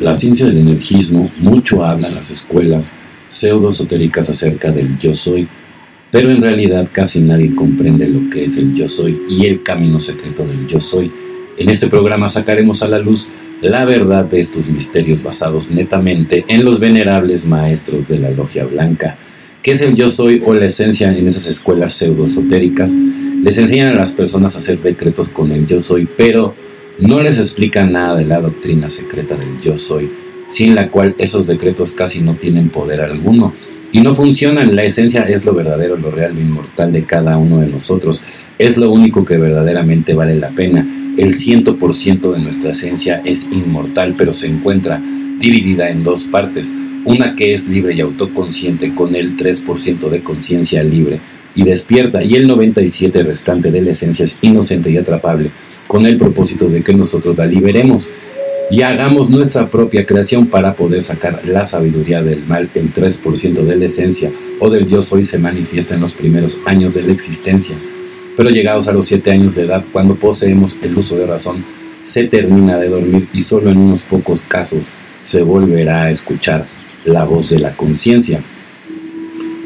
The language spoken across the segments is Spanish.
La ciencia del energismo mucho habla en las escuelas pseudo-esotéricas acerca del yo soy, pero en realidad casi nadie comprende lo que es el yo soy y el camino secreto del yo soy. En este programa sacaremos a la luz la verdad de estos misterios basados netamente en los venerables maestros de la logia blanca. ¿Qué es el yo soy o la esencia en esas escuelas pseudo-esotéricas? Les enseñan a las personas a hacer decretos con el yo soy, pero no les explican nada de la doctrina secreta del yo soy, sin la cual esos decretos casi no tienen poder alguno y no funcionan. La esencia es lo verdadero, lo real, lo inmortal de cada uno de nosotros. Es lo único que verdaderamente vale la pena. El ciento por ciento de nuestra esencia es inmortal, pero se encuentra dividida en dos partes. Una que es libre y autoconsciente con el 3% de conciencia libre y despierta y el 97% restante de la esencia es inocente y atrapable con el propósito de que nosotros la liberemos y hagamos nuestra propia creación para poder sacar la sabiduría del mal. El 3% de la esencia o del yo soy se manifiesta en los primeros años de la existencia. Pero llegados a los 7 años de edad, cuando poseemos el uso de razón, se termina de dormir y solo en unos pocos casos se volverá a escuchar la voz de la conciencia.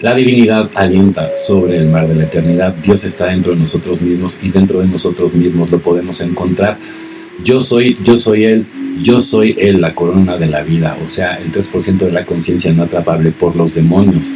La divinidad alienta sobre el mar de la eternidad. Dios está dentro de nosotros mismos y dentro de nosotros mismos lo podemos encontrar. Yo soy, yo soy Él, yo soy Él, la corona de la vida, o sea, el 3% de la conciencia no atrapable por los demonios.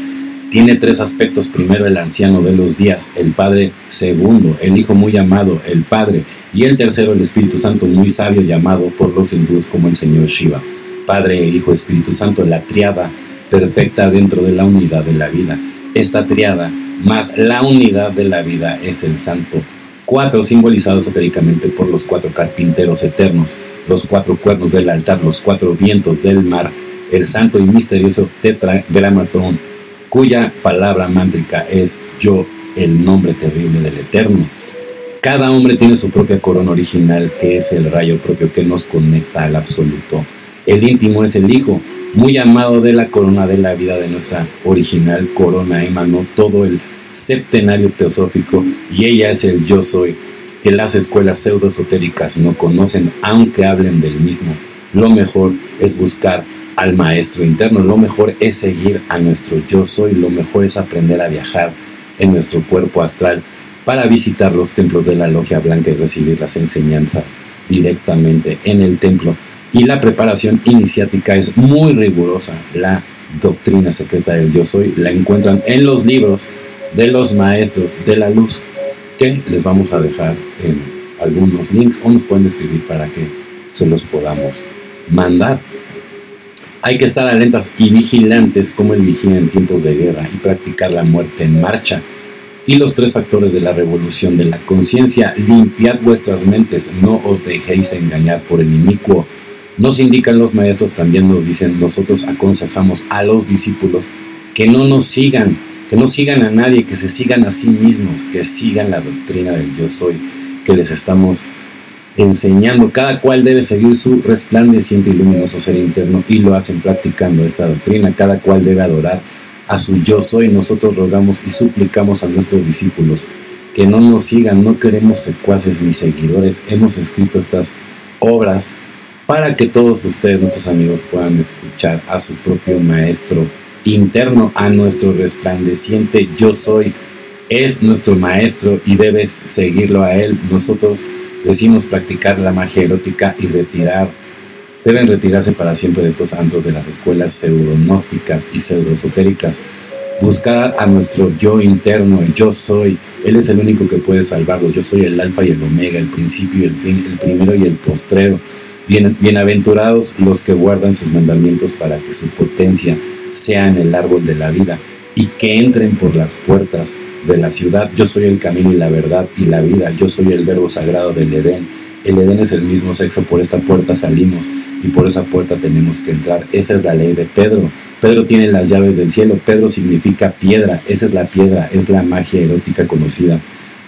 Tiene tres aspectos. Primero, el anciano de los días, el Padre. Segundo, el Hijo muy amado, el Padre. Y el tercero, el Espíritu Santo muy sabio, llamado por los hindúes como el Señor Shiva. Padre, Hijo, Espíritu Santo, la triada perfecta dentro de la unidad de la vida. Esta triada más la unidad de la vida es el santo. Cuatro simbolizados esotéricamente por los cuatro carpinteros eternos, los cuatro cuernos del altar, los cuatro vientos del mar, el santo y misterioso tetragramatón, cuya palabra mántrica es yo, el nombre terrible del eterno. Cada hombre tiene su propia corona original, que es el rayo propio que nos conecta al absoluto. El íntimo es el Hijo, muy amado de la corona de la vida de nuestra original corona, emanó todo el septenario teosófico y ella es el yo soy, que las escuelas pseudoesotéricas no conocen, aunque hablen del mismo. Lo mejor es buscar al maestro interno, lo mejor es seguir a nuestro yo soy, lo mejor es aprender a viajar en nuestro cuerpo astral para visitar los templos de la logia blanca y recibir las enseñanzas directamente en el templo y la preparación iniciática es muy rigurosa. La doctrina secreta del yo soy la encuentran en los libros de los maestros de la luz que les vamos a dejar en algunos links o nos pueden escribir para que se los podamos mandar. Hay que estar alertas y vigilantes como el vigila en tiempos de guerra y practicar la muerte en marcha. Y los tres factores de la revolución de la conciencia, limpiad vuestras mentes, no os dejéis engañar por el inicuo nos indican los maestros, también nos dicen, nosotros aconsejamos a los discípulos que no nos sigan, que no sigan a nadie, que se sigan a sí mismos, que sigan la doctrina del yo soy, que les estamos enseñando. Cada cual debe seguir su resplandeciente y luminoso ser interno y lo hacen practicando esta doctrina. Cada cual debe adorar a su yo soy. Nosotros rogamos y suplicamos a nuestros discípulos que no nos sigan, no queremos secuaces ni seguidores. Hemos escrito estas obras para que todos ustedes, nuestros amigos, puedan escuchar a su propio maestro interno, a nuestro resplandeciente yo soy. Es nuestro maestro y debes seguirlo a él. Nosotros decimos practicar la magia erótica y retirar, deben retirarse para siempre de estos antros de las escuelas pseudonósticas y pseudoesotéricas. Buscar a nuestro yo interno, yo soy. Él es el único que puede salvarlos. Yo soy el alfa y el omega, el principio y el fin, el primero y el postrero bienaventurados los que guardan sus mandamientos para que su potencia sea en el árbol de la vida y que entren por las puertas de la ciudad. Yo soy el camino y la verdad y la vida. Yo soy el verbo sagrado del Edén. El Edén es el mismo sexo, por esta puerta salimos y por esa puerta tenemos que entrar. Esa es la ley de Pedro. Pedro tiene las llaves del cielo. Pedro significa piedra. Esa es la piedra, es la magia erótica conocida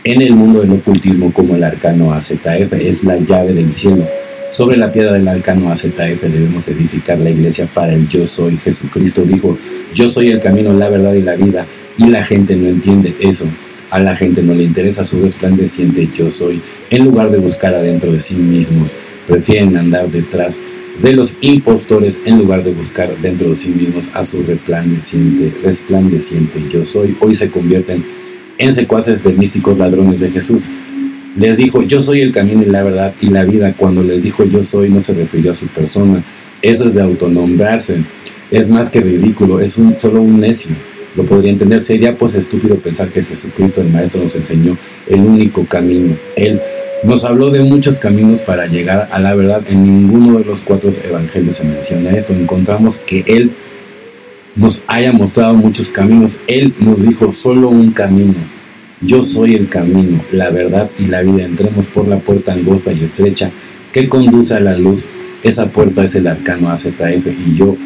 en el mundo del ocultismo como el arcano AZF. Es la llave del cielo sobre la piedra del arcano AZF debemos edificar la iglesia para el yo soy. Jesucristo dijo, yo soy el camino, la verdad y la vida. Y la gente no entiende eso. A la gente no le interesa su resplandeciente yo soy. En lugar de buscar adentro de sí mismos, prefieren andar detrás de los impostores en lugar de buscar dentro de sí mismos a su resplandeciente, resplandeciente yo soy. Hoy se convierten en secuaces de místicos ladrones de Jesús. Les dijo, yo soy el camino y la verdad y la vida. Cuando les dijo yo soy, no se refirió a su persona. Eso es de autonombrarse. Es más que ridículo, es un, solo un necio. Lo podría entender. Sería pues estúpido pensar que Jesucristo, el Maestro, nos enseñó el único camino. Él nos habló de muchos caminos para llegar a la verdad. En ninguno de los cuatro evangelios se menciona esto. Encontramos que Él nos haya mostrado muchos caminos. Él nos dijo solo un camino. Yo soy el camino, la verdad y la vida. Entremos por la puerta angosta y estrecha que conduce a la luz. Esa puerta es el arcano AZF y yo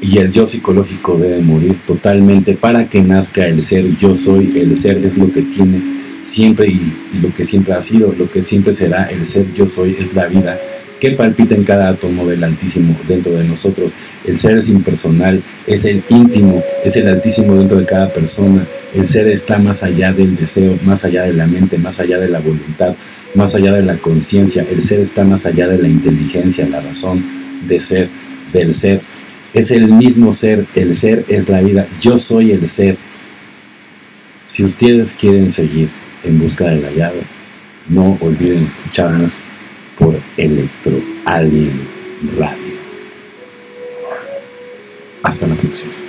y el yo psicológico debe morir totalmente para que nazca el ser. Yo soy, el ser es lo que tienes siempre y, lo que siempre ha sido, lo que siempre será el ser yo soy es la vida que palpita en cada átomo del Altísimo dentro de nosotros. El ser es impersonal, es el íntimo, es el Altísimo dentro de cada persona. El ser está más allá del deseo, más allá de la mente, más allá de la voluntad, más allá de la conciencia. El ser está más allá de la inteligencia, la razón de ser, del ser. Es el mismo ser, el ser es la vida. Yo soy el ser. Si ustedes quieren seguir en busca de la llave. No olviden escucharnos por Electro Alien Radio. Hasta la próxima.